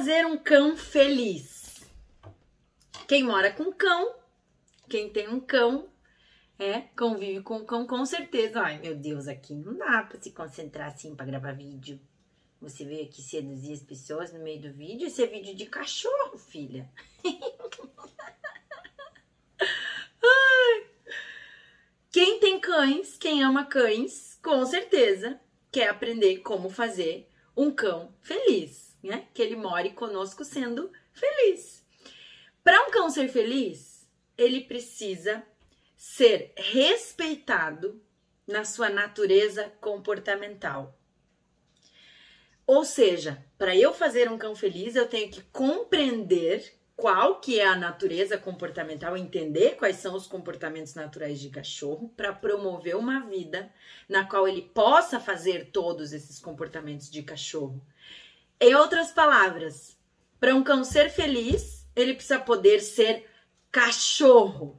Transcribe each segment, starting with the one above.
fazer um cão feliz? Quem mora com cão, quem tem um cão, é, convive com cão com certeza. Ai, meu Deus, aqui não dá pra se concentrar assim pra gravar vídeo. Você veio aqui seduzir as pessoas no meio do vídeo? Esse é vídeo de cachorro, filha. Quem tem cães, quem ama cães, com certeza quer aprender como fazer um cão feliz, né? Que ele more conosco sendo feliz. Para um cão ser feliz, ele precisa ser respeitado na sua natureza comportamental. Ou seja, para eu fazer um cão feliz, eu tenho que compreender qual que é a natureza comportamental, entender quais são os comportamentos naturais de cachorro para promover uma vida na qual ele possa fazer todos esses comportamentos de cachorro. Em outras palavras, para um cão ser feliz, ele precisa poder ser cachorro.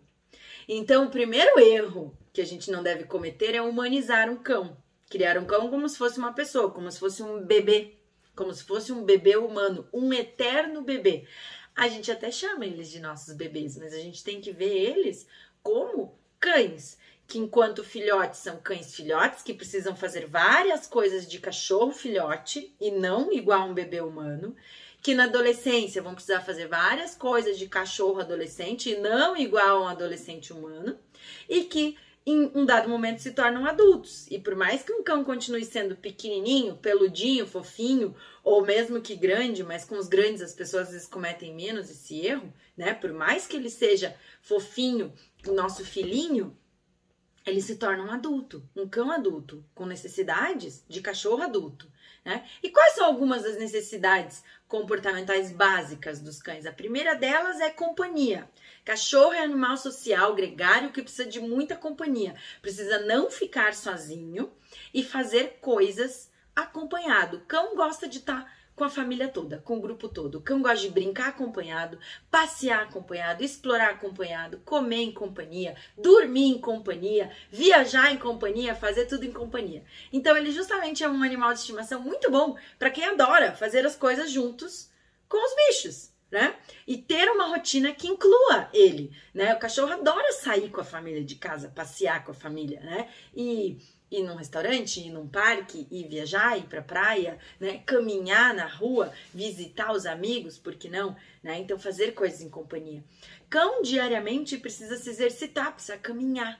Então, o primeiro erro que a gente não deve cometer é humanizar um cão. Criar um cão como se fosse uma pessoa, como se fosse um bebê, como se fosse um bebê humano, um eterno bebê. A gente até chama eles de nossos bebês, mas a gente tem que ver eles como cães, que enquanto filhotes são cães filhotes que precisam fazer várias coisas de cachorro filhote e não igual um bebê humano, que na adolescência vão precisar fazer várias coisas de cachorro adolescente e não igual um adolescente humano, e que em um dado momento se tornam adultos. E por mais que um cão continue sendo pequenininho, peludinho, fofinho, ou mesmo que grande, mas com os grandes as pessoas às vezes cometem menos esse erro, né? Por mais que ele seja fofinho, o nosso filhinho, ele se torna um adulto, um cão adulto, com necessidades de cachorro adulto. Né? E quais são algumas das necessidades comportamentais básicas dos cães? A primeira delas é companhia. Cachorro é animal social, gregário, que precisa de muita companhia. Precisa não ficar sozinho e fazer coisas acompanhado. Cão gosta de estar tá com a família toda, com o grupo todo. O cão gosta de brincar acompanhado, passear acompanhado, explorar acompanhado, comer em companhia, dormir em companhia, viajar em companhia, fazer tudo em companhia. Então ele justamente é um animal de estimação muito bom para quem adora fazer as coisas juntos com os bichos né? E ter uma rotina que inclua ele, né? O cachorro adora sair com a família de casa, passear com a família, né? E ir num restaurante, ir num parque, ir viajar, ir pra praia, né? Caminhar na rua, visitar os amigos, por que não? Né? Então, fazer coisas em companhia. Cão diariamente precisa se exercitar, precisa caminhar.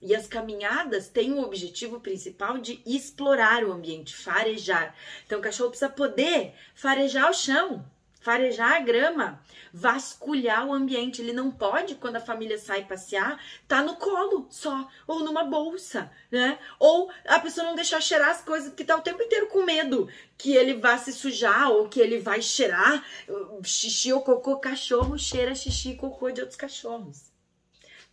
E as caminhadas têm o objetivo principal de explorar o ambiente, farejar. Então, o cachorro precisa poder farejar o chão, farejar a grama, vasculhar o ambiente. Ele não pode, quando a família sai passear, tá no colo só, ou numa bolsa, né? Ou a pessoa não deixar cheirar as coisas, porque tá o tempo inteiro com medo que ele vá se sujar ou que ele vai cheirar xixi ou cocô. Cachorro cheira xixi e cocô de outros cachorros.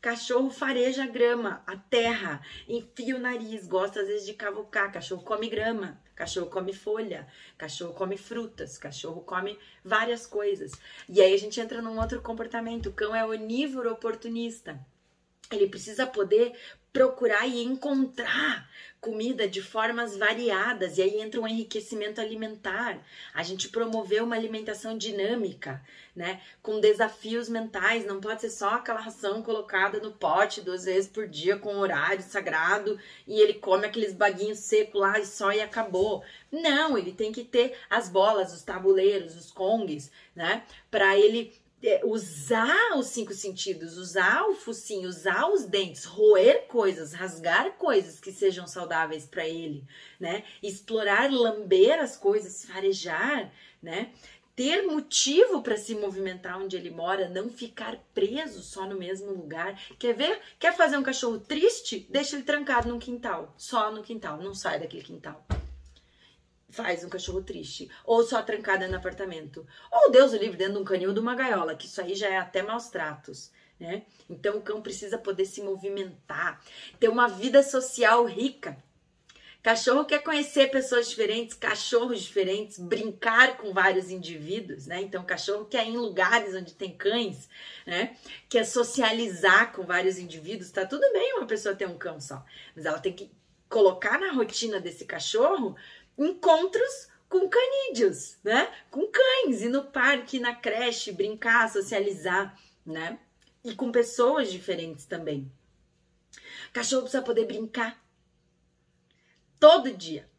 Cachorro fareja a grama, a terra, enfia o nariz, gosta às vezes de cavucar. Cachorro come grama, cachorro come folha, cachorro come frutas, cachorro come várias coisas. E aí a gente entra num outro comportamento. O cão é onívoro oportunista. Ele precisa poder procurar e encontrar comida de formas variadas e aí entra um enriquecimento alimentar. A gente promoveu uma alimentação dinâmica, né, com desafios mentais, não pode ser só aquela ração colocada no pote duas vezes por dia com horário sagrado e ele come aqueles baguinhos secos lá e só e acabou. Não, ele tem que ter as bolas, os tabuleiros, os kongs, né, para ele usar os cinco sentidos, usar o focinho, usar os dentes, roer coisas, rasgar coisas que sejam saudáveis para ele, né? Explorar, lamber as coisas, farejar, né? Ter motivo para se movimentar onde ele mora, não ficar preso só no mesmo lugar. Quer ver? Quer fazer um cachorro triste? Deixa ele trancado no quintal, só no quintal, não sai daquele quintal faz um cachorro triste, ou só trancada no apartamento, ou Deus o livre dentro de um canil de uma gaiola, que isso aí já é até maus tratos, né? Então o cão precisa poder se movimentar, ter uma vida social rica. Cachorro quer conhecer pessoas diferentes, cachorros diferentes, brincar com vários indivíduos, né? Então, cachorro quer ir em lugares onde tem cães, né? Quer socializar com vários indivíduos. Tá tudo bem uma pessoa ter um cão só, mas ela tem que colocar na rotina desse cachorro encontros com canídeos, né? Com cães, ir no parque, na creche, brincar, socializar, né? E com pessoas diferentes também. Cachorro precisa poder brincar todo dia.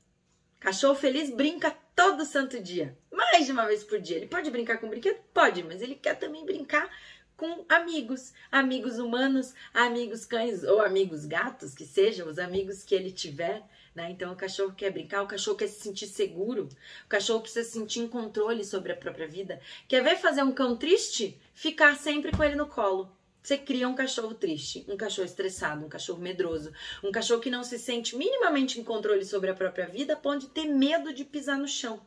Cachorro feliz brinca todo santo dia, mais de uma vez por dia. Ele pode brincar com brinquedo? Pode, mas ele quer também brincar com amigos, amigos humanos, amigos cães ou amigos gatos, que sejam os amigos que ele tiver. Né? Então, o cachorro quer brincar, o cachorro quer se sentir seguro, o cachorro precisa se sentir em controle sobre a própria vida. Quer ver fazer um cão triste? Ficar sempre com ele no colo. Você cria um cachorro triste, um cachorro estressado, um cachorro medroso, um cachorro que não se sente minimamente em controle sobre a própria vida, pode ter medo de pisar no chão,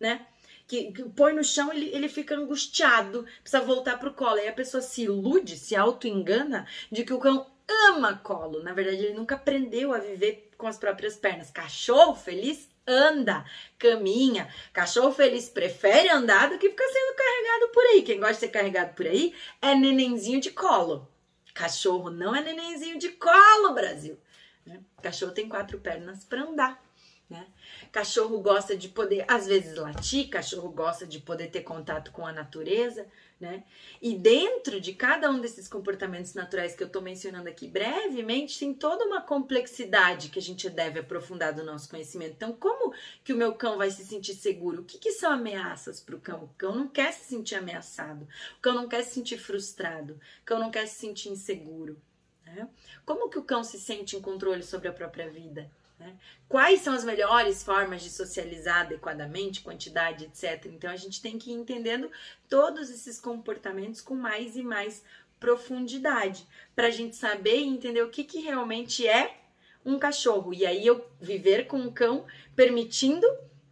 né? Que, que põe no chão, ele, ele fica angustiado, precisa voltar pro colo. Aí a pessoa se ilude, se auto-engana de que o cão ama colo. Na verdade, ele nunca aprendeu a viver com as próprias pernas. Cachorro feliz anda, caminha. Cachorro feliz prefere andar do que ficar sendo carregado por aí. Quem gosta de ser carregado por aí é nenenzinho de colo. Cachorro não é nenenzinho de colo, Brasil. Né? Cachorro tem quatro pernas para andar. Né? Cachorro gosta de poder, às vezes, latir, cachorro gosta de poder ter contato com a natureza, né? E dentro de cada um desses comportamentos naturais que eu estou mencionando aqui brevemente, tem toda uma complexidade que a gente deve aprofundar do nosso conhecimento. Então, como que o meu cão vai se sentir seguro? O que, que são ameaças para o cão? O cão não quer se sentir ameaçado, o cão não quer se sentir frustrado, o cão não quer se sentir inseguro. Né? Como que o cão se sente em controle sobre a própria vida? Né? Quais são as melhores formas de socializar adequadamente, quantidade, etc. Então a gente tem que ir entendendo todos esses comportamentos com mais e mais profundidade, para a gente saber e entender o que, que realmente é um cachorro. E aí eu viver com um cão permitindo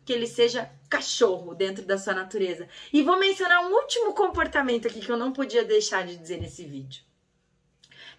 que ele seja cachorro dentro da sua natureza. E vou mencionar um último comportamento aqui que eu não podia deixar de dizer nesse vídeo.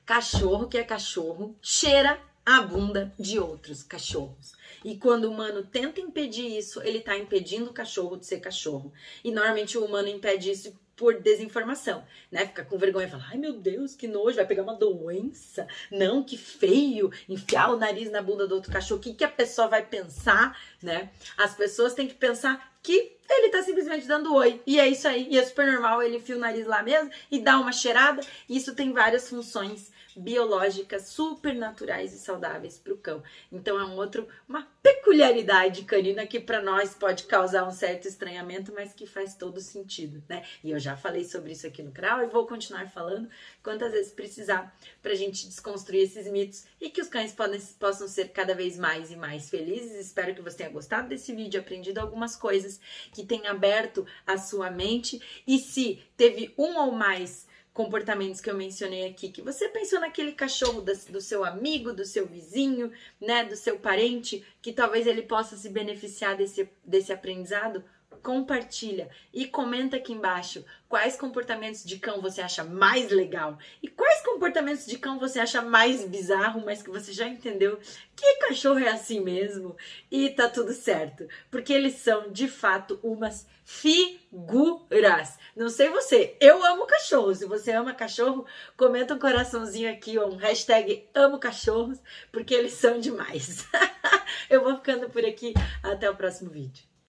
Cachorro que é cachorro cheira a bunda de outros cachorros. E quando o humano tenta impedir isso, ele está impedindo o cachorro de ser cachorro. E normalmente o humano impede isso por desinformação, né? Fica com vergonha e fala: ai meu Deus, que nojo, vai pegar uma doença. Não, que feio, enfiar o nariz na bunda do outro cachorro. O que, que a pessoa vai pensar, né? As pessoas têm que pensar que ele tá simplesmente dando oi. E é isso aí. E é super normal, ele enfia o nariz lá mesmo e dá uma cheirada. Isso tem várias funções biológicas super naturais e saudáveis para o cão. Então é um outro, uma peculiaridade canina que para nós pode causar um certo estranhamento, mas que faz todo sentido, né? E eu já falei sobre isso aqui no canal e vou continuar falando quantas vezes precisar para a gente desconstruir esses mitos e que os cães podem, possam ser cada vez mais e mais felizes. Espero que você tenha gostado desse vídeo, aprendido algumas coisas, que tenha aberto a sua mente e se teve um ou mais comportamentos que eu mencionei aqui, que você pensou naquele cachorro do seu amigo, do seu vizinho, né, do seu parente, que talvez ele possa se beneficiar desse, desse aprendizado, compartilha e comenta aqui embaixo quais comportamentos de cão você acha mais legal e quais comportamentos de cão você acha mais bizarro, mas que você já entendeu que cachorro é assim mesmo e tá tudo certo, porque eles são de fato umas figuras. Não sei você, eu amo cachorro. Se você ama cachorro, comenta um coraçãozinho aqui ou um hashtag amo cachorros, porque eles são demais. eu vou ficando por aqui, até o próximo vídeo.